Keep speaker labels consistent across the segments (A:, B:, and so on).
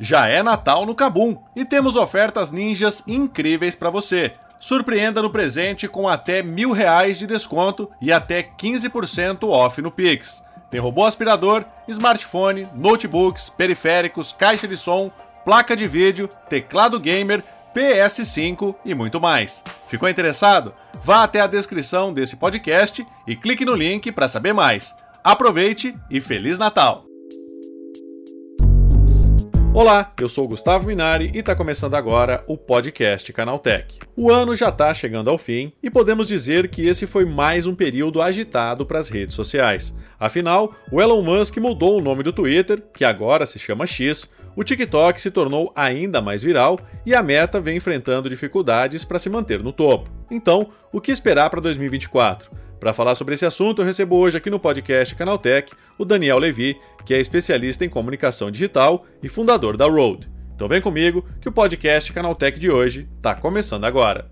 A: Já é Natal no Cabum e temos ofertas ninjas incríveis para você. Surpreenda no presente com até mil reais de desconto e até 15% off no Pix. Tem robô aspirador, smartphone, notebooks, periféricos, caixa de som, placa de vídeo, teclado gamer, PS5 e muito mais. Ficou interessado? Vá até a descrição desse podcast e clique no link para saber mais. Aproveite e Feliz Natal! Olá, eu sou Gustavo Minari e está começando agora o podcast Canaltech. O ano já está chegando ao fim e podemos dizer que esse foi mais um período agitado para as redes sociais. Afinal, o Elon Musk mudou o nome do Twitter, que agora se chama X, o TikTok se tornou ainda mais viral e a Meta vem enfrentando dificuldades para se manter no topo. Então, o que esperar para 2024? Para falar sobre esse assunto, eu recebo hoje aqui no podcast Canaltech o Daniel Levi, que é especialista em comunicação digital e fundador da Road. Então vem comigo que o podcast Canaltech de hoje está começando agora.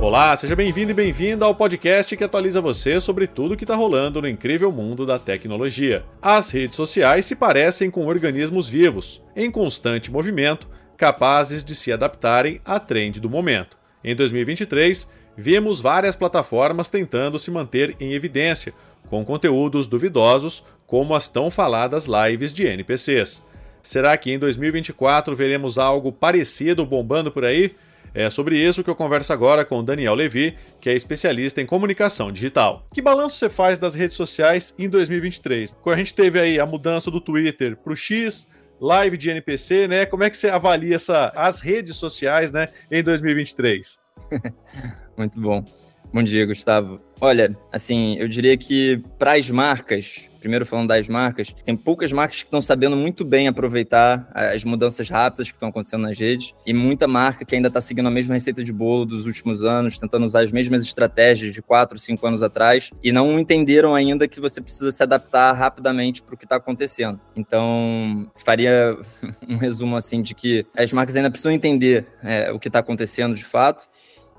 A: Olá, seja bem-vindo e bem-vinda ao podcast que atualiza você sobre tudo que está rolando no incrível mundo da tecnologia. As redes sociais se parecem com organismos vivos, em constante movimento, capazes de se adaptarem à trend do momento. Em 2023, vimos várias plataformas tentando se manter em evidência, com conteúdos duvidosos, como as tão faladas lives de NPCs. Será que em 2024 veremos algo parecido bombando por aí? É sobre isso que eu converso agora com Daniel Levi, que é especialista em comunicação digital. Que balanço você faz das redes sociais em 2023? Quando a gente teve aí a mudança do Twitter para o X, live de NPC, né? Como é que você avalia essa, as redes sociais, né, em 2023?
B: Muito bom. Bom dia, Gustavo. Olha, assim, eu diria que para as marcas, primeiro falando das marcas, tem poucas marcas que estão sabendo muito bem aproveitar as mudanças rápidas que estão acontecendo nas redes e muita marca que ainda está seguindo a mesma receita de bolo dos últimos anos, tentando usar as mesmas estratégias de 4, 5 anos atrás e não entenderam ainda que você precisa se adaptar rapidamente para o que está acontecendo. Então, faria um resumo assim de que as marcas ainda precisam entender é, o que está acontecendo de fato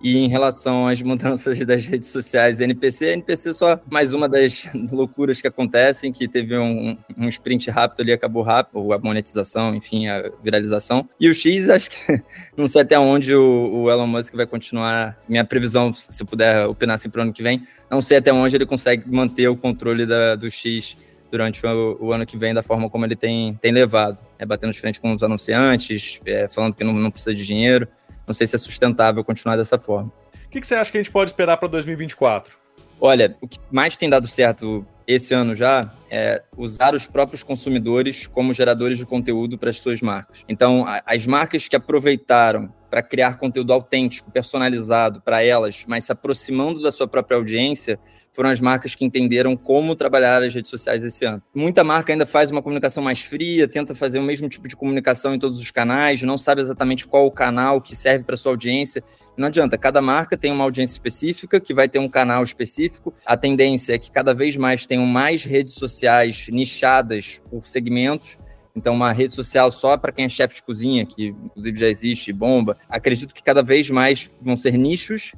B: e em relação às mudanças das redes sociais, NPC, NPC é só mais uma das loucuras que acontecem, que teve um, um sprint rápido ali, acabou rápido, a monetização, enfim, a viralização. E o X, acho que não sei até onde o, o Elon Musk vai continuar. Minha previsão, se puder opinar assim para o ano que vem, não sei até onde ele consegue manter o controle da, do X durante o, o, ano que vem da forma como ele tem, tem levado. É, batendo de frente com os anunciantes, é, falando que não, não precisa de dinheiro não sei se é sustentável continuar dessa forma.
A: O que, que você acha que a gente pode esperar para 2024?
B: Olha, o que mais tem dado certo esse ano já é usar os próprios consumidores como geradores de conteúdo para as suas marcas. Então, as marcas que aproveitaram para criar conteúdo autêntico, personalizado para elas, mas se aproximando da sua própria audiência, foram as marcas que entenderam como trabalhar as redes sociais esse ano. Muita marca ainda faz uma comunicação mais fria, tenta fazer o mesmo tipo de comunicação em todos os canais, não sabe exatamente qual o canal que serve para sua audiência. Não adianta, cada marca tem uma audiência específica, que vai ter um canal específico. A tendência é que cada vez mais tenham mais redes sociais nichadas por segmentos então, uma rede social só para quem é chefe de cozinha, que inclusive já existe, bomba. Acredito que cada vez mais vão ser nichos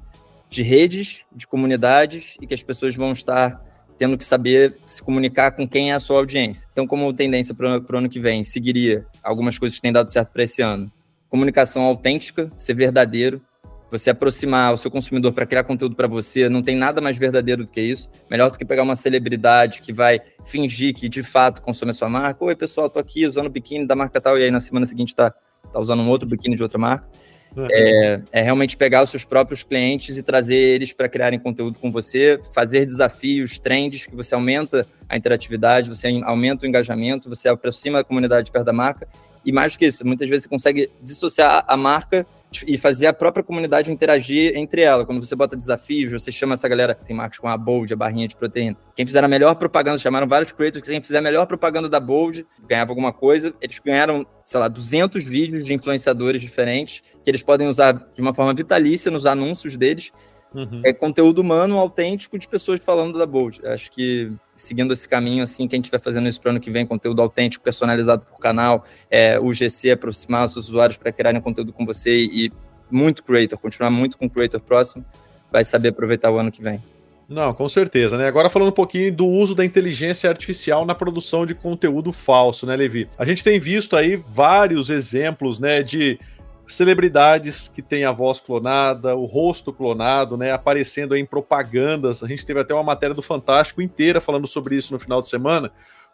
B: de redes, de comunidades, e que as pessoas vão estar tendo que saber se comunicar com quem é a sua audiência. Então, como tendência para o ano que vem, seguiria algumas coisas que têm dado certo para esse ano. Comunicação autêntica, ser verdadeiro, você aproximar o seu consumidor para criar conteúdo para você, não tem nada mais verdadeiro do que isso. Melhor do que pegar uma celebridade que vai fingir que de fato consome a sua marca. Oi, pessoal, tô aqui usando o biquíni da marca tal, e aí na semana seguinte tá, tá usando um outro biquíni de outra marca. Uhum. É, é, realmente pegar os seus próprios clientes e trazer eles para criarem conteúdo com você, fazer desafios, trends, que você aumenta a interatividade, você aumenta o engajamento, você aproxima a comunidade perto da marca. E mais do que isso, muitas vezes você consegue dissociar a marca e fazer a própria comunidade interagir entre ela. Quando você bota desafios, você chama essa galera, tem marcas com a Bold, a barrinha de proteína. Quem fizer a melhor propaganda, chamaram vários creators, quem fizer a melhor propaganda da Bold ganhava alguma coisa. Eles ganharam, sei lá, 200 vídeos de influenciadores diferentes que eles podem usar de uma forma vitalícia nos anúncios deles Uhum. É conteúdo humano, autêntico, de pessoas falando da Bold. Acho que seguindo esse caminho, assim, que a gente vai fazendo isso para o ano que vem, conteúdo autêntico, personalizado por canal, é, o GC aproximar os seus usuários para criarem conteúdo com você e muito creator, continuar muito com o creator próximo, vai saber aproveitar o ano que vem.
A: Não, com certeza, né? Agora falando um pouquinho do uso da inteligência artificial na produção de conteúdo falso, né, Levi? A gente tem visto aí vários exemplos, né, de celebridades que têm a voz clonada, o rosto clonado, né, aparecendo em propagandas. A gente teve até uma matéria do Fantástico inteira falando sobre isso no final de semana.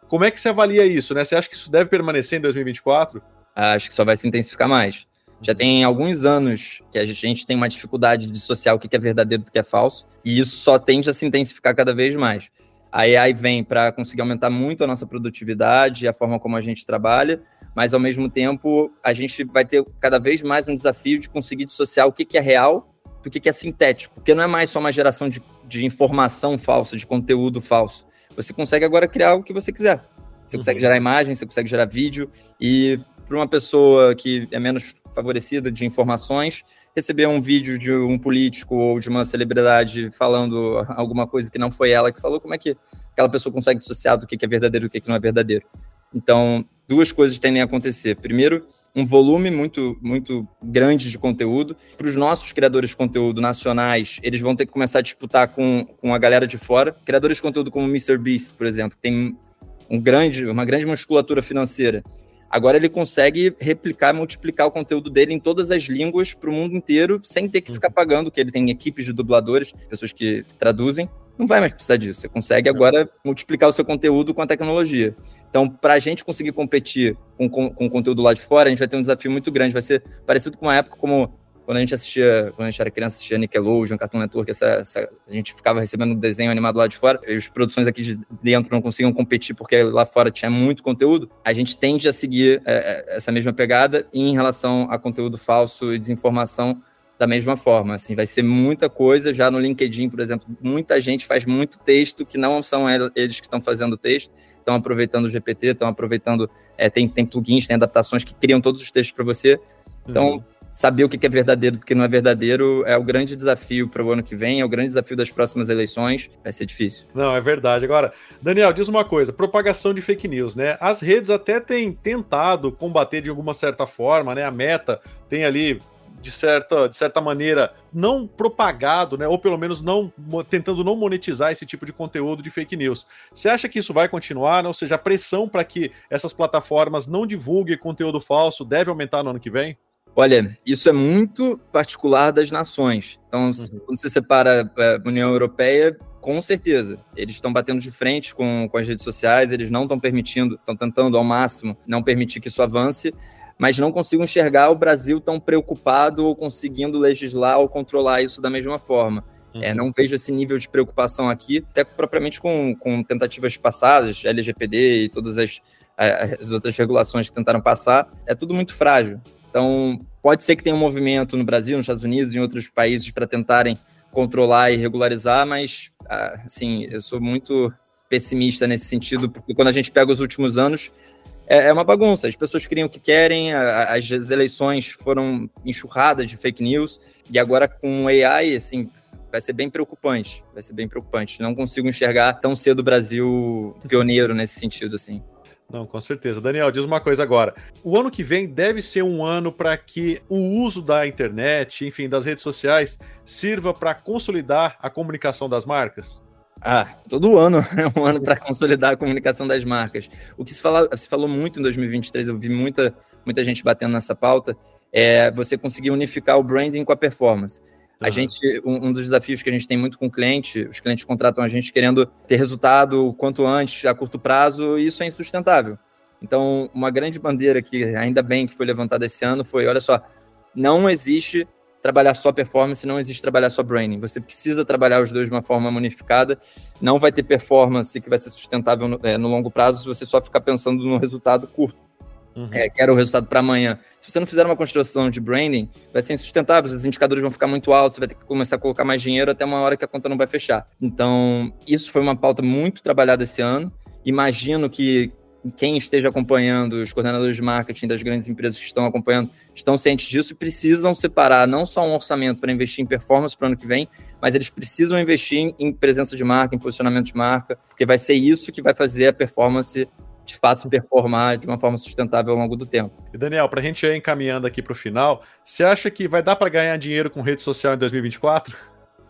A: Como é que você avalia isso, né? Você acha que isso deve permanecer em 2024?
B: Acho que só vai se intensificar mais. Já tem alguns anos que a gente tem uma dificuldade de dissociar o que é verdadeiro do que é falso, e isso só tende a se intensificar cada vez mais. A AI vem para conseguir aumentar muito a nossa produtividade, a forma como a gente trabalha, mas ao mesmo tempo a gente vai ter cada vez mais um desafio de conseguir dissociar o que é real do que é sintético, porque não é mais só uma geração de, de informação falsa, de conteúdo falso. Você consegue agora criar o que você quiser. Você uhum. consegue gerar imagem, você consegue gerar vídeo, e para uma pessoa que é menos favorecida de informações, receber um vídeo de um político ou de uma celebridade falando alguma coisa que não foi ela que falou, como é que aquela pessoa consegue dissociar do que é verdadeiro e do que não é verdadeiro? Então, duas coisas tendem a acontecer. Primeiro, um volume muito, muito grande de conteúdo. Para os nossos criadores de conteúdo nacionais, eles vão ter que começar a disputar com, com a galera de fora. Criadores de conteúdo como o MrBeast, por exemplo, que tem um grande, uma grande musculatura financeira Agora ele consegue replicar, multiplicar o conteúdo dele em todas as línguas para o mundo inteiro, sem ter que ficar uhum. pagando, que ele tem equipes de dubladores, pessoas que traduzem. Não vai mais precisar disso. Você consegue agora multiplicar o seu conteúdo com a tecnologia. Então, para a gente conseguir competir com, com, com o conteúdo lá de fora, a gente vai ter um desafio muito grande. Vai ser parecido com uma época como quando a gente assistia, quando a gente era criança, assistia Nickelodeon, Cartoon Network, essa, essa, a gente ficava recebendo desenho animado lá de fora, e as produções aqui de dentro não conseguiam competir porque lá fora tinha muito conteúdo, a gente tende a seguir é, é essa mesma pegada em relação a conteúdo falso e desinformação da mesma forma, assim, vai ser muita coisa, já no LinkedIn, por exemplo, muita gente faz muito texto que não são eles que estão fazendo o texto, estão aproveitando o GPT, estão aproveitando, é, tem, tem plugins, tem adaptações que criam todos os textos para você, então... Uhum saber o que é verdadeiro e o que não é verdadeiro é o grande desafio para o ano que vem, é o grande desafio das próximas eleições. Vai ser difícil.
A: Não, é verdade. Agora, Daniel, diz uma coisa: propagação de fake news, né? As redes até têm tentado combater de alguma certa forma, né? A meta tem ali. De certa, de certa maneira, não propagado, né? Ou pelo menos não tentando não monetizar esse tipo de conteúdo de fake news. Você acha que isso vai continuar? Ou seja, a pressão para que essas plataformas não divulguem conteúdo falso deve aumentar no ano que vem?
B: Olha, isso é muito particular das nações. Então, uhum. quando você separa é, a União Europeia, com certeza, eles estão batendo de frente com, com as redes sociais, eles não estão permitindo, estão tentando ao máximo não permitir que isso avance, mas não consigo enxergar o Brasil tão preocupado ou conseguindo legislar ou controlar isso da mesma forma. É, uhum. É, não vejo esse nível de preocupação aqui, até propriamente com, com tentativas passadas, LGPD e todas as, as outras regulações que tentaram passar. É tudo muito frágil. Então, pode ser que tenha um movimento no Brasil, nos Estados Unidos, em outros países para tentarem controlar e regularizar, mas, ah, assim, eu sou muito pessimista nesse sentido, porque quando a gente pega os últimos anos, é, é uma bagunça. As pessoas criam o que querem, as eleições foram enxurradas de fake news, e agora com AI, assim, vai ser bem preocupante. Vai ser bem preocupante. Não consigo enxergar tão cedo o Brasil pioneiro nesse sentido, assim.
A: Não, com certeza. Daniel, diz uma coisa agora. O ano que vem deve ser um ano para que o uso da internet, enfim, das redes sociais, sirva para consolidar a comunicação das marcas?
B: Ah, todo ano é um ano para consolidar a comunicação das marcas. O que se, fala, se falou muito em 2023, eu vi muita, muita gente batendo nessa pauta, é você conseguir unificar o branding com a performance. A gente, um, um, dos desafios que a gente tem muito com o cliente, os clientes contratam a gente querendo ter resultado quanto antes, a curto prazo, e isso é insustentável. Então, uma grande bandeira que ainda bem que foi levantada esse ano foi, olha só, não existe trabalhar só performance, não existe trabalhar só branding. Você precisa trabalhar os dois de uma forma unificada. Não vai ter performance que vai ser sustentável no, é, no longo prazo se você só ficar pensando no resultado curto. Uhum. É, quero o resultado para amanhã. Se você não fizer uma construção de branding, vai ser insustentável, os indicadores vão ficar muito altos, você vai ter que começar a colocar mais dinheiro até uma hora que a conta não vai fechar. Então, isso foi uma pauta muito trabalhada esse ano. Imagino que quem esteja acompanhando, os coordenadores de marketing das grandes empresas que estão acompanhando, estão cientes disso e precisam separar não só um orçamento para investir em performance para o ano que vem, mas eles precisam investir em presença de marca, em posicionamento de marca, porque vai ser isso que vai fazer a performance de fato performar de uma forma sustentável ao longo do tempo.
A: E Daniel, para a gente ir encaminhando aqui para o final, você acha que vai dar para ganhar dinheiro com rede social em 2024?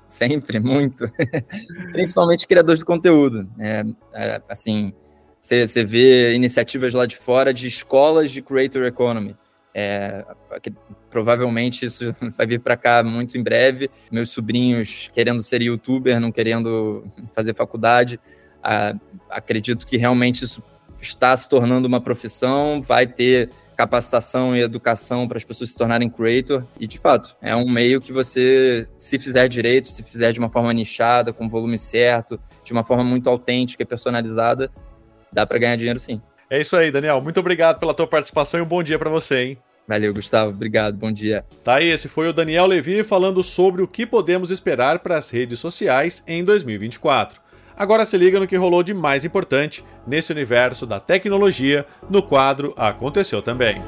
B: Sempre, muito. Principalmente criadores de conteúdo. É, é, assim, você vê iniciativas lá de fora de escolas de Creator Economy. É, que, provavelmente isso vai vir para cá muito em breve. Meus sobrinhos querendo ser youtuber, não querendo fazer faculdade. Ah, acredito que realmente isso está se tornando uma profissão, vai ter capacitação e educação para as pessoas se tornarem creator. E, de fato, é um meio que você, se fizer direito, se fizer de uma forma nichada, com volume certo, de uma forma muito autêntica e personalizada, dá para ganhar dinheiro sim.
A: É isso aí, Daniel. Muito obrigado pela tua participação e um bom dia para você, hein?
B: Valeu, Gustavo. Obrigado. Bom dia.
A: Tá aí, esse foi o Daniel Levi falando sobre o que podemos esperar para as redes sociais em 2024. Agora se liga no que rolou de mais importante nesse universo da tecnologia no quadro Aconteceu Também.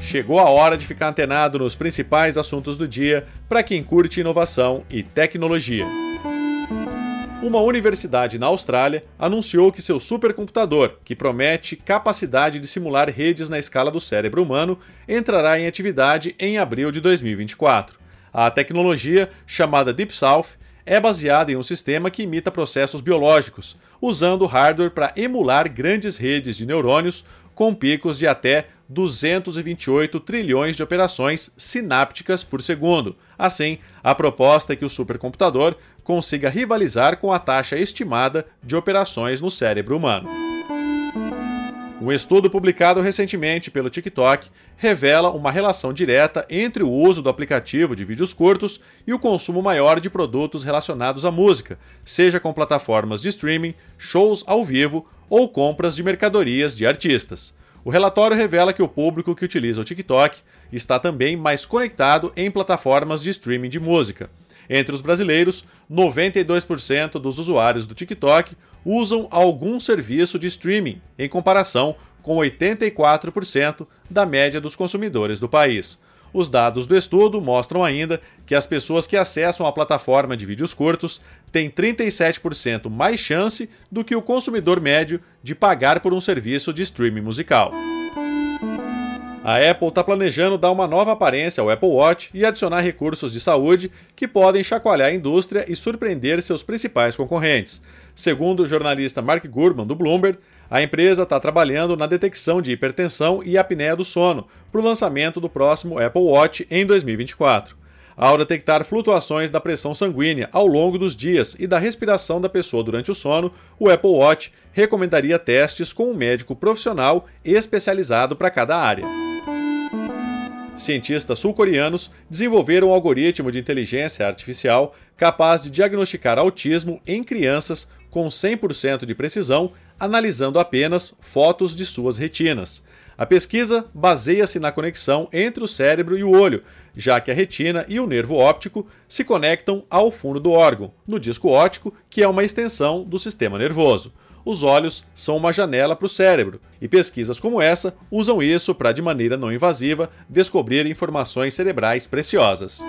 A: Chegou a hora de ficar antenado nos principais assuntos do dia para quem curte inovação e tecnologia uma universidade na Austrália anunciou que seu supercomputador, que promete capacidade de simular redes na escala do cérebro humano, entrará em atividade em abril de 2024. A tecnologia, chamada Deep South, é baseada em um sistema que imita processos biológicos, usando hardware para emular grandes redes de neurônios com picos de até 228 trilhões de operações sinápticas por segundo. Assim, a proposta é que o supercomputador consiga rivalizar com a taxa estimada de operações no cérebro humano. Um estudo publicado recentemente pelo TikTok revela uma relação direta entre o uso do aplicativo de vídeos curtos e o consumo maior de produtos relacionados à música, seja com plataformas de streaming, shows ao vivo ou compras de mercadorias de artistas. O relatório revela que o público que utiliza o TikTok está também mais conectado em plataformas de streaming de música. Entre os brasileiros, 92% dos usuários do TikTok usam algum serviço de streaming, em comparação com 84% da média dos consumidores do país. Os dados do estudo mostram ainda que as pessoas que acessam a plataforma de vídeos curtos têm 37% mais chance do que o consumidor médio de pagar por um serviço de streaming musical. A Apple está planejando dar uma nova aparência ao Apple Watch e adicionar recursos de saúde que podem chacoalhar a indústria e surpreender seus principais concorrentes. Segundo o jornalista Mark Gurman, do Bloomberg, a empresa está trabalhando na detecção de hipertensão e apneia do sono para o lançamento do próximo Apple Watch em 2024. Ao detectar flutuações da pressão sanguínea ao longo dos dias e da respiração da pessoa durante o sono, o Apple Watch recomendaria testes com um médico profissional especializado para cada área. Cientistas sul-coreanos desenvolveram um algoritmo de inteligência artificial capaz de diagnosticar autismo em crianças com 100% de precisão, analisando apenas fotos de suas retinas. A pesquisa baseia-se na conexão entre o cérebro e o olho, já que a retina e o nervo óptico se conectam ao fundo do órgão, no disco óptico, que é uma extensão do sistema nervoso os olhos são uma janela para o cérebro, e pesquisas como essa usam isso para, de maneira não invasiva, descobrir informações cerebrais preciosas.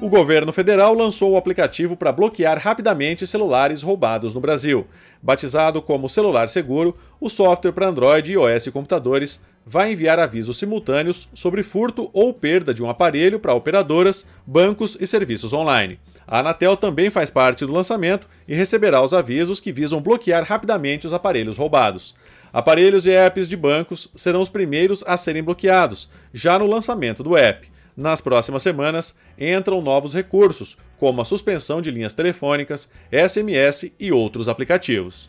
A: O governo federal lançou o aplicativo para bloquear rapidamente celulares roubados no Brasil. Batizado como Celular Seguro, o software para Android e iOS computadores vai enviar avisos simultâneos sobre furto ou perda de um aparelho para operadoras, bancos e serviços online. A Anatel também faz parte do lançamento e receberá os avisos que visam bloquear rapidamente os aparelhos roubados. Aparelhos e apps de bancos serão os primeiros a serem bloqueados, já no lançamento do app. Nas próximas semanas, entram novos recursos, como a suspensão de linhas telefônicas, SMS e outros aplicativos.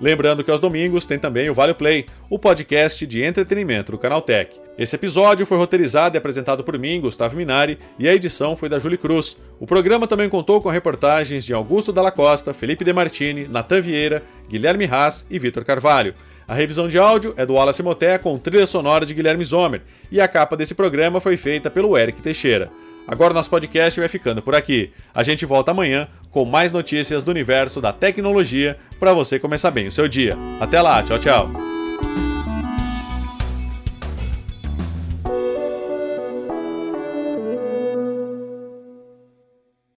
A: Lembrando que aos domingos tem também o Vale Play, o podcast de entretenimento do Canaltech. Esse episódio foi roteirizado e apresentado por mim, Gustavo Minari, e a edição foi da Julie Cruz. O programa também contou com reportagens de Augusto Dalla Costa, Felipe De Martini, Natan Vieira, Guilherme Haas e Vitor Carvalho. A revisão de áudio é do Wallace Moté com trilha sonora de Guilherme Zomer, e a capa desse programa foi feita pelo Eric Teixeira. Agora nosso podcast vai ficando por aqui. A gente volta amanhã com mais notícias do universo da tecnologia para você começar bem o seu dia. Até lá, tchau, tchau.